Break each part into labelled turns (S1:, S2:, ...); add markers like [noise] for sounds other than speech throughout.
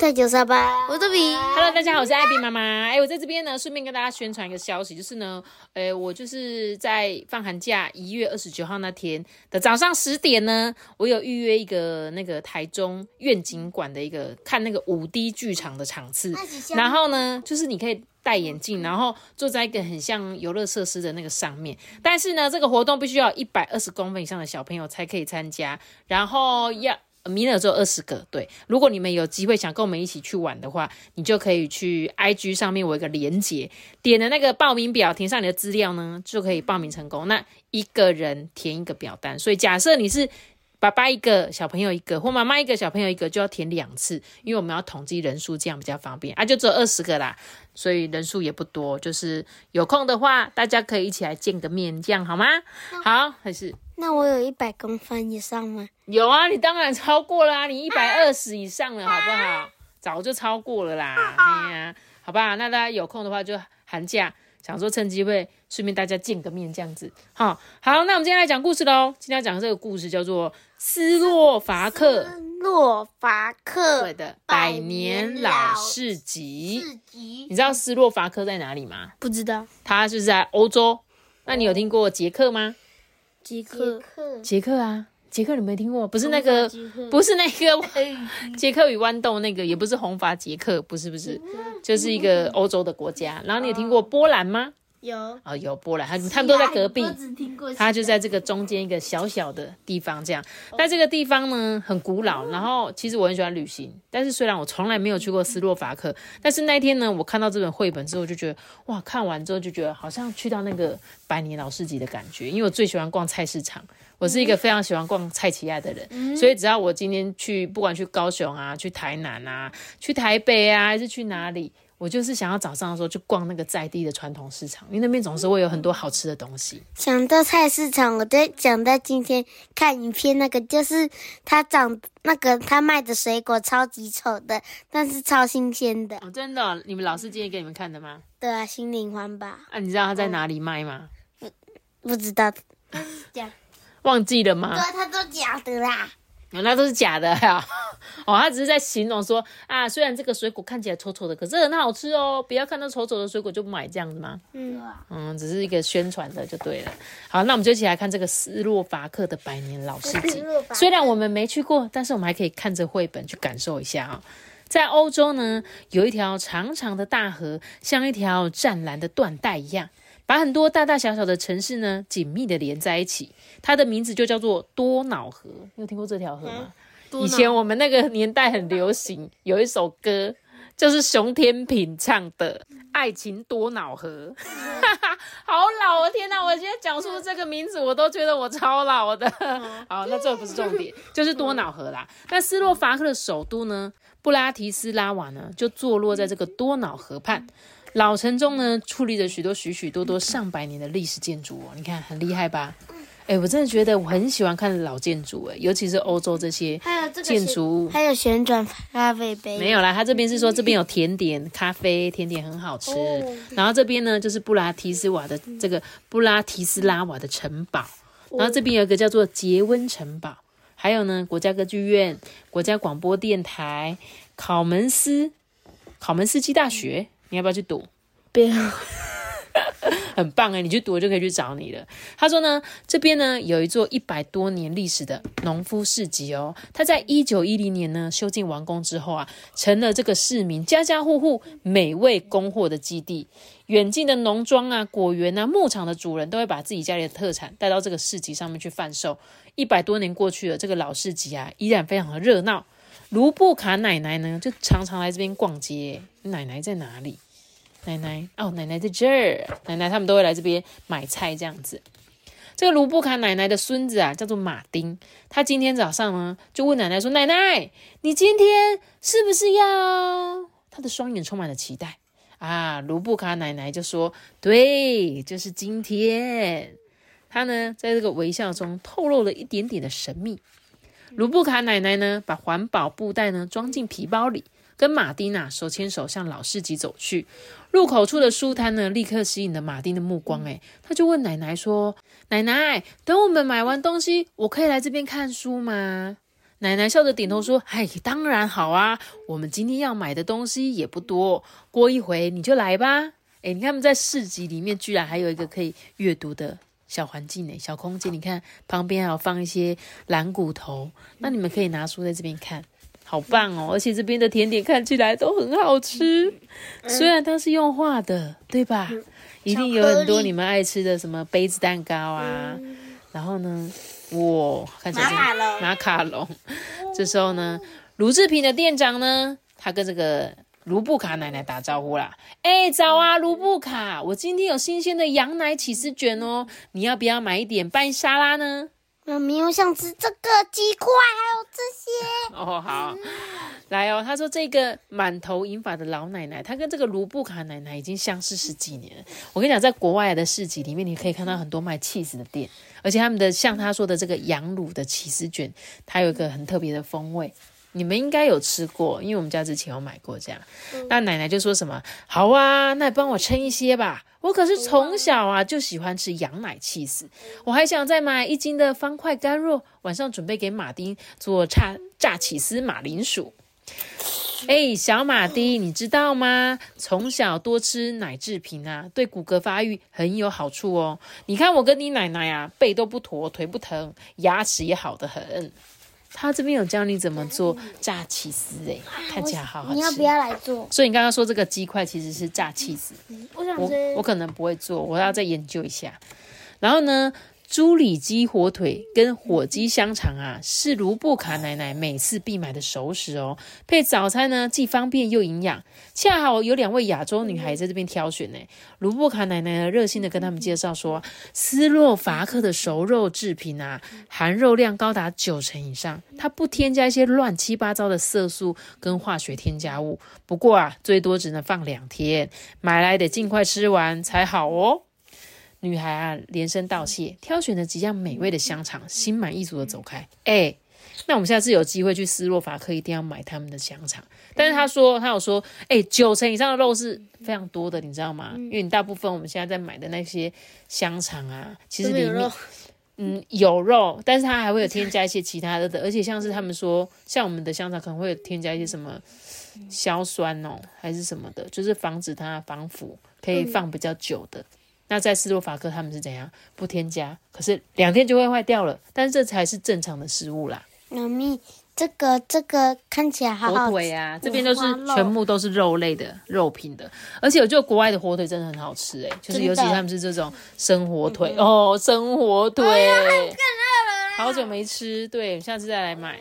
S1: 太久沙吧，我是比。
S2: Hello，大家好，我是艾比妈妈。哎，我在这边呢，顺便跟大家宣传一个消息，就是呢，呃，我就是在放寒假一月二十九号那天的早上十点呢，我有预约一个那个台中愿景馆的一个看那个五 D 剧场的场次，然后呢，就是你可以。戴眼镜，然后坐在一个很像游乐设施的那个上面，但是呢，这个活动必须要一百二十公分以上的小朋友才可以参加，然后要。名额只有二十个，对。如果你们有机会想跟我们一起去玩的话，你就可以去 IG 上面我有一个连接，点的那个报名表，填上你的资料呢，就可以报名成功。那一个人填一个表单，所以假设你是爸爸一个，小朋友一个，或妈妈一个，小朋友一个，就要填两次，因为我们要统计人数，这样比较方便啊。就只有二十个啦，所以人数也不多。就是有空的话，大家可以一起来见个面，这样好吗？好，还是。
S1: 那我有一百公分以上吗？
S2: 有啊，你当然超过了啊，你一百二十以上了，好不好？早就超过了啦，哎呀、好吧？那大家有空的话，就寒假想说趁机会顺便大家见个面，这样子。好，好，那我们今天来讲故事喽。今天要讲的这个故事叫做《斯洛伐克
S1: 洛伐克
S2: 对的百年老市集》。
S1: 集
S2: 你知道斯洛伐克在哪里吗？
S1: 不知道
S2: 它就是在欧洲。那你有听过捷克吗？
S1: 捷克
S2: 杰克啊，杰克你没听过？不是那个，不是那个 [laughs] 杰克与豌豆那个，也不是红发杰克，不是不是，就是一个欧洲的国家。然后你有听过波兰吗？
S1: 有
S2: 哦，有波兰，他他们都在隔壁。
S1: 只听过
S2: 它就在这个中间一个小小的地方，这样。但这个地方呢很古老，然后其实我很喜欢旅行，但是虽然我从来没有去过斯洛伐克，但是那一天呢，我看到这本绘本之后就觉得，哇，看完之后就觉得好像去到那个百年老市集的感觉，因为我最喜欢逛菜市场。我是一个非常喜欢逛菜奇亚的人，所以只要我今天去，不管去高雄啊、去台南啊、去台北啊，还是去哪里，我就是想要早上的时候去逛那个在地的传统市场，因为那边总是会有很多好吃的东西。
S1: 想到菜市场，我在想到今天看影片，那个就是他长那个他卖的水果超级丑的，但是超新鲜的。
S2: 哦，真的哦、你们老师建议给你们看的吗？
S1: 对啊，心灵环保，
S2: 啊，你知道他在哪里卖吗？
S1: 不不知道。[laughs]
S2: 忘记了吗？
S1: 对，他都假的啦。
S2: 哦那都是假的呀、哦，他只是在形容说啊，虽然这个水果看起来丑丑的，可是很好吃哦。不要看到丑丑的水果就不买，这样子吗？
S1: 嗯，
S2: 嗯，只是一个宣传的就对了。好，那我们就一起来看这个斯洛伐克的百年老市集虽然我们没去过，但是我们还可以看着绘本去感受一下啊、在欧洲呢，有一条长长的大河，像一条湛蓝的缎带一样，把很多大大小小的城市呢紧密的连在一起。它的名字就叫做多瑙河。你有听过这条河吗？以前我们那个年代很流行，有一首歌就是熊天平唱的《爱情多瑙河 [laughs]》，好老哦！天哪，我现在讲出这个名字，我都觉得我超老的。[laughs] 好，那这不是重点，[laughs] 就是多瑙河啦。那斯洛伐克的首都呢，布拉提斯拉瓦呢，就坐落在这个多瑙河畔。老城中呢，矗立着许多许许多多上百年的历史建筑哦，你看很厉害吧？哎、我真的觉得我很喜欢看老建筑，哎，尤其是欧洲这些建筑物。
S1: 还有旋转咖啡杯。
S2: 没有啦，他这边是说这边有甜点、咖啡，甜点很好吃。然后这边呢就是布拉提斯瓦的这个布拉提斯拉瓦的城堡，然后这边有一个叫做杰温城堡，还有呢国家歌剧院、国家广播电台、考门斯考门斯基大学，你要不要去读？
S1: 不要。[laughs]
S2: 很棒哎，你去读就可以去找你了。他说呢，这边呢有一座一百多年历史的农夫市集哦，它在一九一零年呢修建完工之后啊，成了这个市民家家户户美味供货的基地。远近的农庄啊、果园啊、牧场的主人都会把自己家里的特产带到这个市集上面去贩售。一百多年过去了，这个老市集啊依然非常的热闹。卢布卡奶奶呢，就常常来这边逛街。奶奶在哪里？奶奶哦，奶奶在这儿。奶奶他们都会来这边买菜这样子。这个卢布卡奶奶的孙子啊，叫做马丁。他今天早上呢，就问奶奶说：“奶奶，你今天是不是要？”他的双眼充满了期待啊，卢布卡奶奶就说：“对，就是今天。”他呢，在这个微笑中透露了一点点的神秘。卢布卡奶奶呢，把环保布袋呢装进皮包里，跟马丁啊手牵手向老市集走去。入口处的书摊呢，立刻吸引了马丁的目光。诶，他就问奶奶说：“奶奶，等我们买完东西，我可以来这边看书吗？”奶奶笑着点头说：“嗨，当然好啊！我们今天要买的东西也不多，过一会你就来吧。”诶，你看，他们在市集里面居然还有一个可以阅读的。小环境呢，小空间，你看旁边还有放一些蓝骨头，那你们可以拿书在这边看，好棒哦！而且这边的甜点看起来都很好吃，虽然它是用画的，对吧？一定有很多你们爱吃的什么杯子蛋糕啊，然后呢，哇，看起来
S3: 马卡龙，
S2: 马卡龙。这时候呢，鲁制品的店长呢，他跟这个。卢布卡奶奶打招呼啦！哎，早啊，卢布卡，我今天有新鲜的羊奶起司卷哦，你要不要买一点拌沙拉呢？
S3: 妈咪，我想吃这个鸡块，还有这些。[laughs]
S2: 哦，好，来哦。他说这个满头银发的老奶奶，她跟这个卢布卡奶奶已经相识十几年。我跟你讲，在国外的市集里面，你可以看到很多卖 cheese 的店，而且他们的像他说的这个羊乳的起司卷，它有一个很特别的风味。你们应该有吃过，因为我们家之前有买过这样。那奶奶就说什么：“好啊，那你帮我称一些吧。我可是从小啊就喜欢吃羊奶气死，我还想再买一斤的方块干肉，晚上准备给马丁做炸炸起司马铃薯。[laughs] ”哎，小马丁，你知道吗？从小多吃奶制品啊，对骨骼发育很有好处哦。你看我跟你奶奶啊，背都不驼，腿不疼，牙齿也好得很。他这边有教你怎么做炸起司，哎，看起来好好吃。
S3: 你要不要来做？
S2: 所以你刚刚说这个鸡块其实是炸起司。
S3: 我想
S2: 吃，我可能不会做，我要再研究一下。然后呢？猪里脊火腿跟火鸡香肠啊，是卢布卡奶奶每次必买的熟食哦。配早餐呢，既方便又营养。恰好有两位亚洲女孩在这边挑选呢。卢布卡奶奶呢，热心的跟他们介绍说，斯洛伐克的熟肉制品啊，含肉量高达九成以上，它不添加一些乱七八糟的色素跟化学添加物。不过啊，最多只能放两天，买来得尽快吃完才好哦。女孩啊，连声道谢，挑选了几样美味的香肠，心满意足的走开。哎，那我们下次有机会去斯洛伐克，一定要买他们的香肠。但是他说，他有说，哎，九成以上的肉是非常多的，你知道吗？因为你大部分我们现在在买的那些香肠啊，其实里面，嗯，有肉，但是它还会有添加一些其他的的，而且像是他们说，像我们的香肠可能会添加一些什么硝酸哦，还是什么的，就是防止它防腐，可以放比较久的。那在斯洛伐克他们是怎样不添加？可是两天就会坏掉了。但是这才是正常的食物啦。
S3: 妈咪，这个这个看起来好
S2: 火腿啊，这边都是全部都是肉类的肉品的。而且我觉得国外的火腿真的很好吃哎，就是尤其他们是这种生火腿哦，生火腿。好久没吃，对，下次再来买。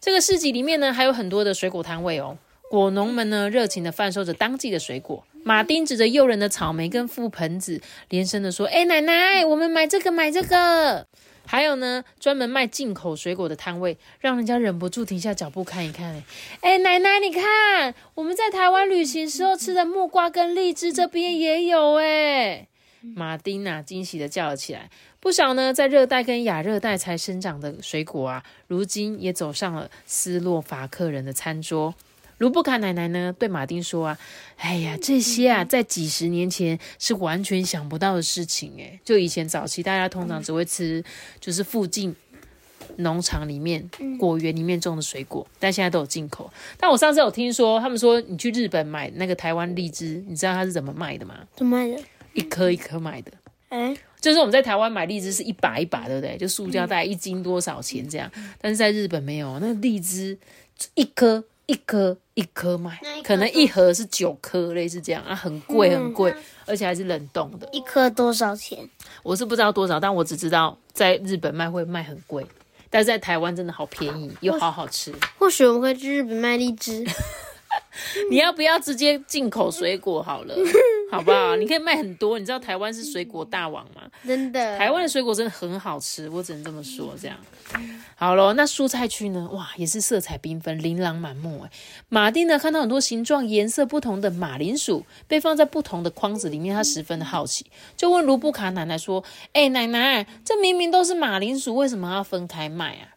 S2: 这个市集里面呢，还有很多的水果摊位哦。果农们呢，热情的贩售着当季的水果。马丁指着诱人的草莓跟覆盆子，连声的说：“哎，奶奶，我们买这个，买这个。”还有呢，专门卖进口水果的摊位，让人家忍不住停下脚步看一看。哎，奶奶，你看，我们在台湾旅行时候吃的木瓜跟荔枝，这边也有哎。马丁啊，惊喜的叫了起来。不少呢，在热带跟亚热带才生长的水果啊，如今也走上了斯洛伐克人的餐桌。卢布卡奶奶呢，对马丁说啊：“哎呀，这些啊，在几十年前是完全想不到的事情诶，就以前早期，大家通常只会吃就是附近农场里面果园里面种的水果，但现在都有进口。但我上次有听说，他们说你去日本买那个台湾荔枝，你知道它是怎么卖的吗？
S3: 怎么卖的？
S2: 一颗一颗卖的。哎，就是我们在台湾买荔枝是一把一把，对不对？就塑胶袋一斤多少钱这样？但是在日本没有，那荔枝一颗。”一颗一颗卖，可能一盒是九颗，类似这样啊，很贵很贵，而且还是冷冻的。
S3: 一颗多少钱？
S2: 我是不知道多少，但我只知道在日本卖会卖很贵，但是在台湾真的好便宜又好好吃。
S3: 或许我们会去日本卖荔枝。[laughs]
S2: 你要不要直接进口水果好了？好不好？你可以卖很多。你知道台湾是水果大王吗？
S3: 真的。
S2: 台湾的水果真的很好吃，我只能这么说。这样好了，那蔬菜区呢？哇，也是色彩缤纷、琳琅满目哎。马丁呢，看到很多形状、颜色不同的马铃薯被放在不同的筐子里面，他十分的好奇，就问卢布卡奶奶说：“哎，奶奶，这明明都是马铃薯，为什么要分开卖啊？”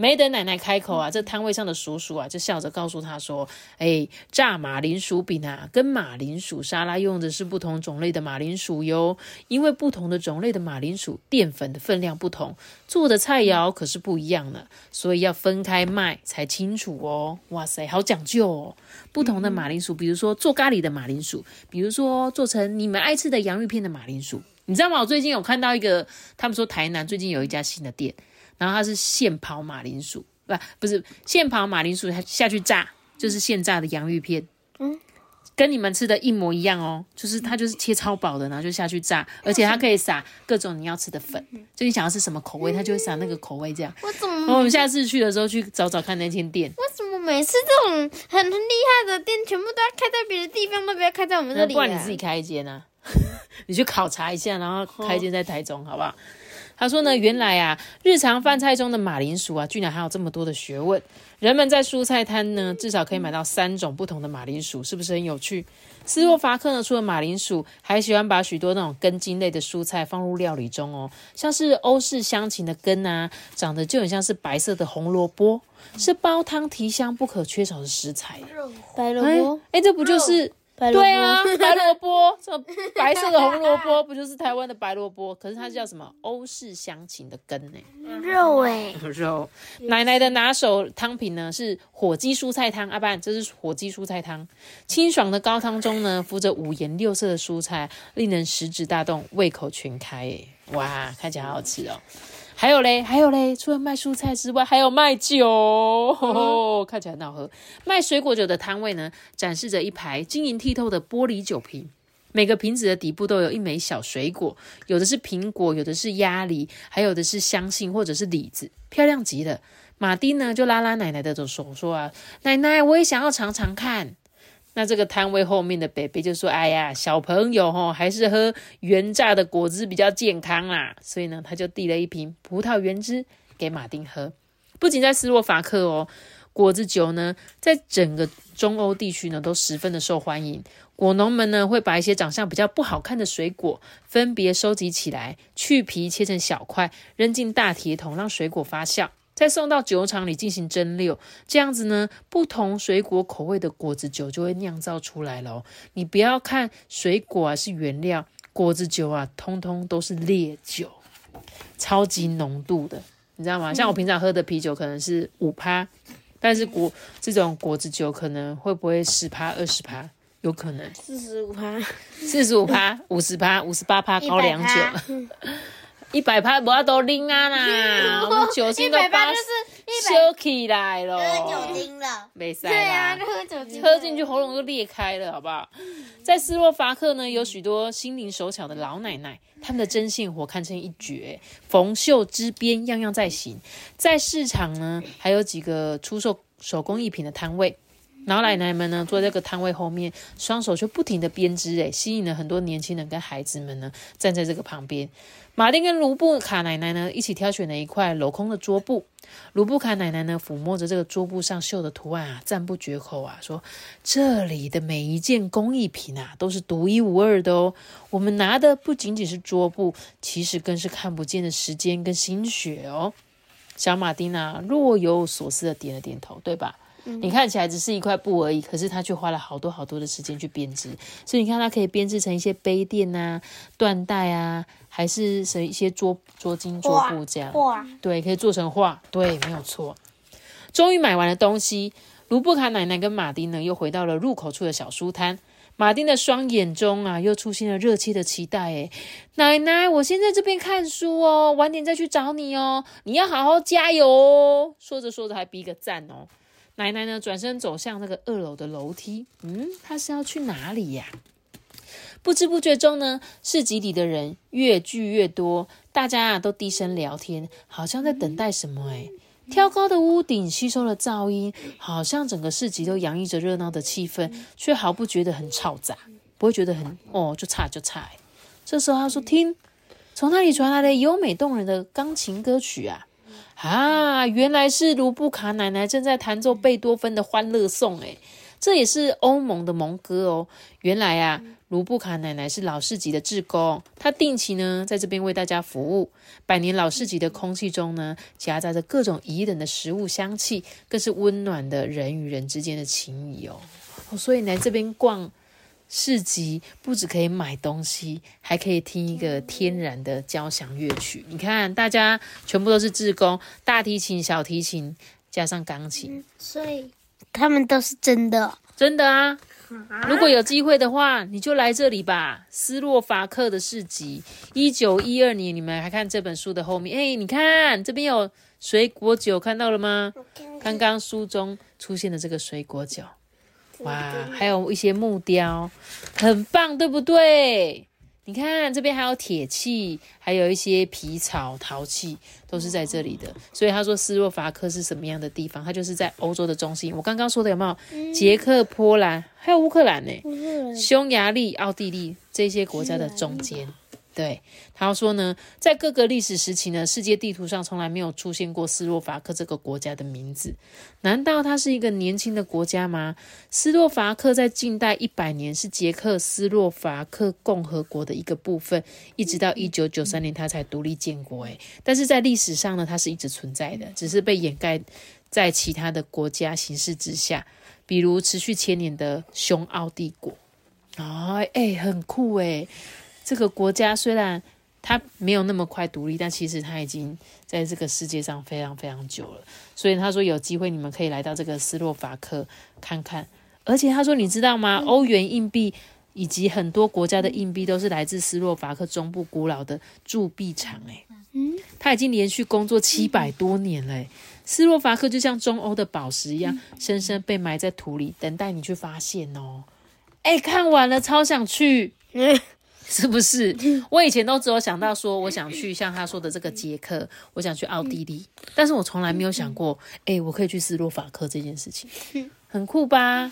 S2: 没等奶奶开口啊，这摊位上的叔叔啊就笑着告诉他说：“哎，炸马铃薯饼啊，跟马铃薯沙拉用的是不同种类的马铃薯哟。因为不同的种类的马铃薯淀粉的分量不同，做的菜肴可是不一样的，所以要分开卖才清楚哦。哇塞，好讲究哦！不同的马铃薯，比如说做咖喱的马铃薯，比如说做成你们爱吃的洋芋片的马铃薯，你知道吗？我最近有看到一个，他们说台南最近有一家新的店。”然后它是现刨马铃薯，不不是现刨马铃薯，它下去炸，就是现炸的洋芋片，嗯，跟你们吃的一模一样哦，就是它就是切超薄的，然后就下去炸，而且它可以撒各种你要吃的粉，就你想要吃什么口味，它就会撒那个口味这样。
S3: 我怎么？
S2: 我们下次去的时候去找找看那间店。
S3: 为什么每次这种很厉害的店，全部都要开在别的地方，都不要开在我们这里？
S2: 不然你自己开一间啊，[laughs] 你去考察一下，然后开一间在台中，好不好？他说呢，原来啊，日常饭菜中的马铃薯啊，居然还有这么多的学问。人们在蔬菜摊呢，至少可以买到三种不同的马铃薯，是不是很有趣？斯洛伐克呢，除了马铃薯，还喜欢把许多那种根茎类的蔬菜放入料理中哦，像是欧式香芹的根啊，长得就很像是白色的红萝卜，是煲汤提香不可缺少的食材。
S3: 白萝卜，
S2: 哎，这不就是？对啊，白萝卜，[laughs] 这白色的红萝卜不就是台湾的白萝卜？可是它叫什么？欧式香芹的根呢？
S3: 肉哎，[laughs]
S2: 肉。奶奶的拿手汤品呢是火鸡蔬菜汤，阿爸，这是火鸡蔬菜汤。清爽的高汤中呢，浮着五颜六色的蔬菜，令人食指大动，胃口全开。哎，哇，看起来好好吃哦。还有嘞，还有嘞，除了卖蔬菜之外，还有卖酒，[laughs] 看起来很好喝。卖水果酒的摊位呢，展示着一排晶莹剔透的玻璃酒瓶，每个瓶子的底部都有一枚小水果，有的是苹果，有的是鸭梨，还有的是香杏或者是李子，漂亮极了。马丁呢，就拉拉奶奶的手说啊，奶奶，我也想要尝尝看。那这个摊位后面的北北就说：“哎呀，小朋友吼，还是喝原榨的果汁比较健康啦。”所以呢，他就递了一瓶葡萄原汁给马丁喝。不仅在斯洛伐克哦，果子酒呢，在整个中欧地区呢都十分的受欢迎。果农们呢会把一些长相比较不好看的水果分别收集起来，去皮切成小块，扔进大铁桶，让水果发酵。再送到酒厂里进行蒸馏，这样子呢，不同水果口味的果子酒就会酿造出来了。你不要看水果啊是原料，果子酒啊，通通都是烈酒，超级浓度的，你知道吗？像我平常喝的啤酒可能是五趴，但是果这种果子酒可能会不会十趴、二十趴？有可能
S3: 四十五趴、
S2: 四十五趴、五十趴、五十八趴高粱酒。一百拍不要都拎啊啦，[laughs] 我们酒精都发收起来了，
S3: 喝酒精了，
S2: 没塞
S3: 对啊，喝酒精，
S2: 喝进去喉咙就裂开了，好不好？在斯洛伐克呢，有许多心灵手巧的老奶奶，他们的针线活堪称一绝，缝绣织编样样在行。在市场呢，还有几个出售手工艺品的摊位。老奶奶们呢，坐在这个摊位后面，双手就不停的编织，诶，吸引了很多年轻人跟孩子们呢，站在这个旁边。马丁跟卢布卡奶奶呢，一起挑选了一块镂空的桌布。卢布卡奶奶呢，抚摸着这个桌布上绣的图案啊，赞不绝口啊，说：“这里的每一件工艺品啊，都是独一无二的哦。我们拿的不仅仅是桌布，其实更是看不见的时间跟心血哦。”小马丁啊，若有所思的点了点头，对吧？你看起来只是一块布而已，可是他却花了好多好多的时间去编织。所以你看，它可以编织成一些杯垫啊、缎带啊，还是什一些桌桌巾、桌布这样。
S3: 画
S2: 对，可以做成画。对，没有错。终于买完了东西，卢布卡奶奶跟马丁呢，又回到了入口处的小书摊。马丁的双眼中啊，又出现了热切的期待。诶奶奶，我先在这边看书哦，晚点再去找你哦。你要好好加油哦。说着说着，还比个赞哦。奶奶呢，转身走向那个二楼的楼梯。嗯，她是要去哪里呀？不知不觉中呢，市集里的人越聚越多，大家啊都低声聊天，好像在等待什么。哎，挑高的屋顶吸收了噪音，好像整个市集都洋溢着热闹的气氛，却毫不觉得很嘈杂。不会觉得很哦，就差就差。这时候他说：“听，从那里传来了优美动人的钢琴歌曲啊！啊，原来是卢布卡奶奶正在弹奏贝多芬的《欢乐颂》诶，这也是欧盟的盟歌哦。原来啊，卢布卡奶奶是老市集的志工，她定期呢在这边为大家服务。百年老市集的空气中呢，夹杂着各种宜人的食物香气，更是温暖的人与人之间的情谊哦。哦，所以来这边逛。”市集不止可以买东西，还可以听一个天然的交响乐曲。你看，大家全部都是志工，大提琴、小提琴加上钢琴，
S3: 所以他们都是真的，
S2: 真的啊！如果有机会的话，你就来这里吧。斯洛伐克的市集，一九一二年，你们还看这本书的后面？哎，你看这边有水果酒，看到了吗？刚刚书中出现的这个水果酒。哇，还有一些木雕，很棒，对不对？你看这边还有铁器，还有一些皮草、陶器，都是在这里的。所以他说斯洛伐克是什么样的地方？它就是在欧洲的中心。我刚刚说的有没有？捷克、波兰，还有乌克兰呢？匈牙利、奥地利这些国家的中间。对，他说呢，在各个历史时期呢，世界地图上从来没有出现过斯洛伐克这个国家的名字。难道它是一个年轻的国家吗？斯洛伐克在近代一百年是捷克斯洛伐克共和国的一个部分，一直到一九九三年它才独立建国。诶，但是在历史上呢，它是一直存在的，只是被掩盖在其他的国家形式之下，比如持续千年的匈奥帝国。哎哎，很酷诶。这个国家虽然它没有那么快独立，但其实它已经在这个世界上非常非常久了。所以他说有机会你们可以来到这个斯洛伐克看看。而且他说你知道吗？欧元硬币以及很多国家的硬币都是来自斯洛伐克中部古老的铸币厂。诶，嗯，他已经连续工作七百多年了。斯洛伐克就像中欧的宝石一样，深深被埋在土里，等待你去发现哦。哎，看完了超想去。[laughs] [laughs] 是不是？我以前都只有想到说，我想去像他说的这个捷克，我想去奥地利，但是我从来没有想过，哎，我可以去斯洛伐克这件事情，很酷吧？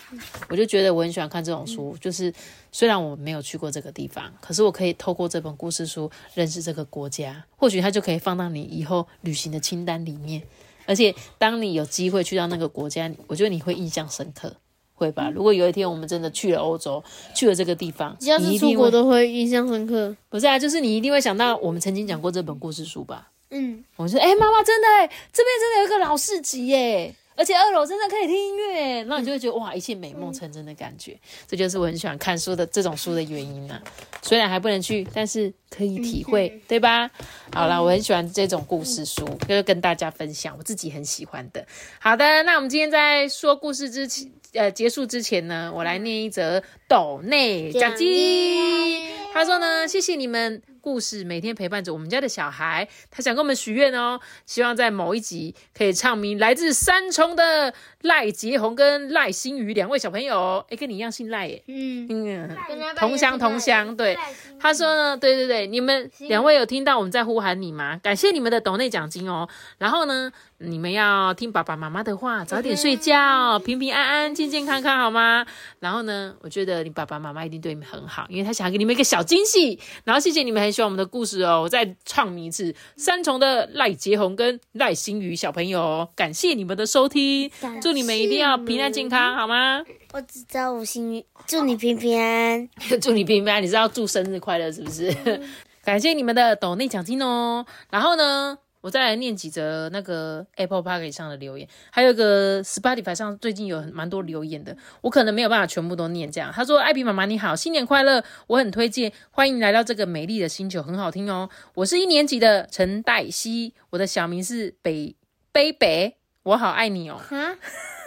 S2: 我就觉得我很喜欢看这种书，就是虽然我没有去过这个地方，可是我可以透过这本故事书认识这个国家，或许它就可以放到你以后旅行的清单里面，而且当你有机会去到那个国家，我觉得你会印象深刻。会吧？如果有一天我们真的去了欧洲，去了这个地方，
S3: 只要是出国都会印象深刻。
S2: 不是啊，就是你一定会想到我们曾经讲过这本故事书吧？嗯，我说，哎，妈妈，真的，这边真的有一个老市集耶。而且二楼真的可以听音乐，那你就会觉得哇，一切美梦成真的感觉。这就是我很喜欢看书的这种书的原因呢。虽然还不能去，但是可以体会，对吧？好了，我很喜欢这种故事书，就跟大家分享我自己很喜欢的。好的，那我们今天在说故事之前，呃，结束之前呢，我来念一则斗内奖金。他说呢，谢谢你们。故事每天陪伴着我们家的小孩，他想跟我们许愿哦，希望在某一集可以唱名来自三重的赖杰宏跟赖新宇两位小朋友，哎，跟你一样姓赖耶，嗯嗯，同乡同乡，对，他说呢，对对对，你们两位有听到我们在呼喊你吗？感谢你们的斗内奖金哦，然后呢？你们要听爸爸妈妈的话，早点睡觉，平平安安、健健康康，好吗？然后呢，我觉得你爸爸妈妈一定对你们很好，因为他想给你们一个小惊喜。然后谢谢你们很喜欢我们的故事哦，我再唱一次：三重的赖杰宏跟赖新宇小朋友，感谢你们的收听，祝你们一定要平安健康，好吗？
S3: 我只知道五星祝你平平安，
S2: 祝你平平安，[laughs] 你知道祝生日快乐是不是？[laughs] 感谢你们的抖内奖金哦。然后呢？我再来念几则那个 Apple Park 上的留言，还有一个 Spotify 上最近有蛮多留言的，我可能没有办法全部都念。这样，他说：“艾比妈妈你好，新年快乐！我很推荐，欢迎来到这个美丽的星球，很好听哦。我是一年级的陈黛西，我的小名是北北北，我好爱你哦。哈，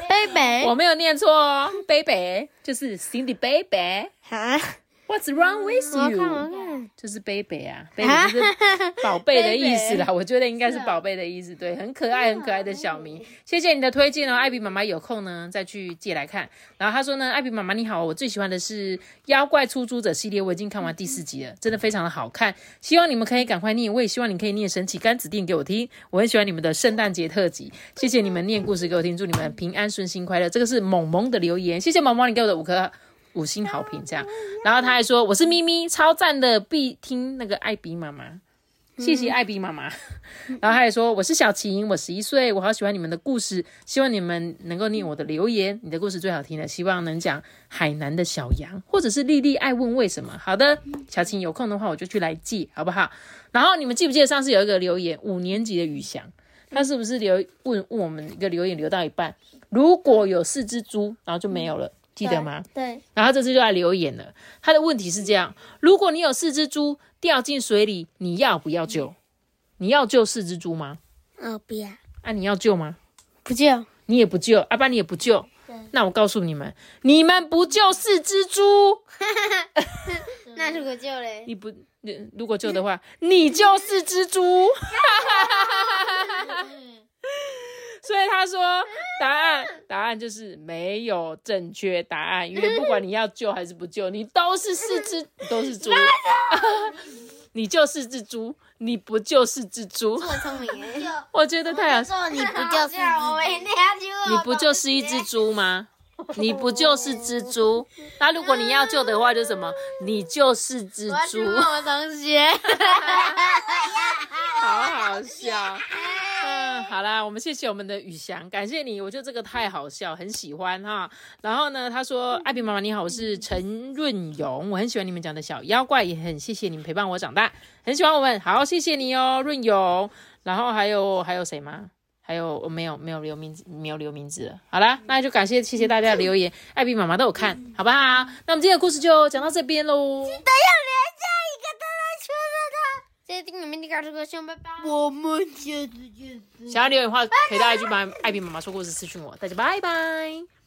S3: 北北，[laughs]
S2: 我没有念错哦，北北就是 Cindy 北北。哈。” What's wrong with you？就是 baby 啊，[laughs] baby 就是宝贝的意思啦。我觉得应该是宝贝的意思，对，很可爱很可爱的小明。谢谢你的推荐哦，艾比妈妈有空呢再去借来看。然后他说呢，艾比妈妈你好，我最喜欢的是妖怪出租者系列，我已经看完第四集了，真的非常的好看。希望你们可以赶快念，我也希望你可以念神奇甘子店给我听。我很喜欢你们的圣诞节特辑，谢谢你们念故事给我听，祝你们平安顺心快乐。这个是萌萌的留言，谢谢萌萌你给我的五颗。五星好评这样。然后他还说我是咪咪，超赞的，必听那个艾比妈妈。谢谢艾比妈妈，然后他还说我是小晴，我十一岁，我好喜欢你们的故事，希望你们能够念我的留言，你的故事最好听了，希望能讲海南的小羊，或者是丽丽爱问为什么。好的，小晴有空的话我就去来记，好不好？然后你们记不记得上次有一个留言，五年级的宇翔，他是不是留问问我们一个留言留到一半，如果有四只猪，然后就没有了，记得吗？
S3: 对，
S2: 然后这次就来留言了，他的问题是这样：如果你有四只猪掉进水里，你要不要救？你要救四只猪吗？
S3: 哦，不要，
S2: 啊，你要救吗？
S3: 不救，
S2: 你也不救，阿爸你也不救。那我告诉你们，你们不救四只猪，[laughs]
S3: 那如果救嘞？
S2: 你不，你如果救的话，你救四只猪。[laughs] 所以他说，答案答案就是没有正确答案，因为不管你要救还是不救，你都是四只，[laughs] 都是猪。[laughs] 你就是只猪，你不就是只猪，
S3: 这么聪明耶，
S2: 我觉得太好笑。
S3: 说你不就是
S2: 你不就是一只猪吗？[laughs] 你不就是蜘蛛？那如果你要救的话，就什么？你就是只
S3: 我要去
S2: 猪
S3: 问，我同学。[laughs]
S2: 好好笑。嗯，好啦，我们谢谢我们的宇翔，感谢你，我觉得这个太好笑，很喜欢哈。然后呢，他说：“艾比妈妈你好，我是陈润勇，我很喜欢你们讲的小妖怪，也很谢谢你们陪伴我长大，很喜欢我们，好，谢谢你哦，润勇。然后还有还有谁吗？还有我没有没有留名字，没有留名字了。好啦，那就感谢谢谢大家的留言，[laughs] 艾比妈妈都有看，好不好？那我们今天的故事就讲到这边喽。
S3: 谢谢丁妹妹的告诉我兄，拜拜。
S4: 我们下次见。
S2: 想要留言的话，可以到 IG 把艾比妈妈说故事私讯我，大家拜拜。